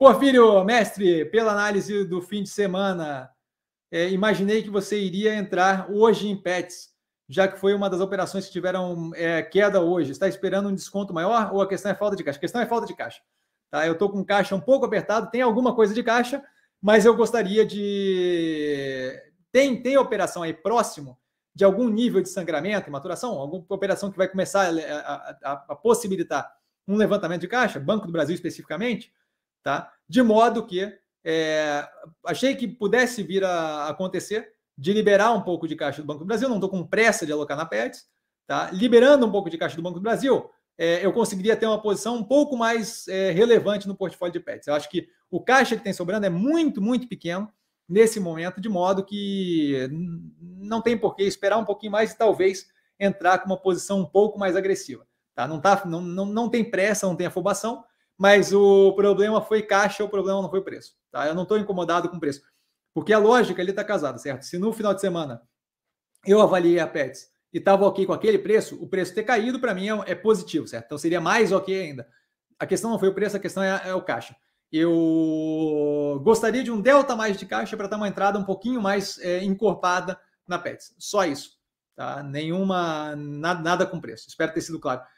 Porfírio, mestre, pela análise do fim de semana, é, imaginei que você iria entrar hoje em Pets, já que foi uma das operações que tiveram é, queda hoje. Está esperando um desconto maior ou a questão é falta de caixa? A questão é falta de caixa. Tá? Eu estou com caixa um pouco apertado, tem alguma coisa de caixa, mas eu gostaria de. Tem, tem operação aí próximo de algum nível de sangramento e maturação? Alguma operação que vai começar a, a, a possibilitar um levantamento de caixa? Banco do Brasil especificamente? Tá? De modo que é, achei que pudesse vir a acontecer de liberar um pouco de caixa do Banco do Brasil, não estou com pressa de alocar na PETS, tá? Liberando um pouco de caixa do Banco do Brasil, é, eu conseguiria ter uma posição um pouco mais é, relevante no portfólio de PETs. Eu acho que o caixa que tem sobrando é muito, muito pequeno nesse momento, de modo que não tem por que esperar um pouquinho mais e talvez entrar com uma posição um pouco mais agressiva. Tá? Não, tá, não, não, não tem pressa, não tem afobação, mas o problema foi caixa, o problema não foi preço. Tá? Eu não estou incomodado com preço. Porque a lógica ele está casada, certo? Se no final de semana eu avaliei a Pets e estava ok com aquele preço, o preço ter caído para mim é, é, positivo, certo? Então seria mais ok ainda. A questão não foi o preço, a questão é, é o caixa. Eu gostaria de um delta mais de caixa para dar uma entrada um pouquinho mais é, encorpada na Pets. Só isso. Tá? Nenhuma, nada, nada com preço. Espero ter sido claro.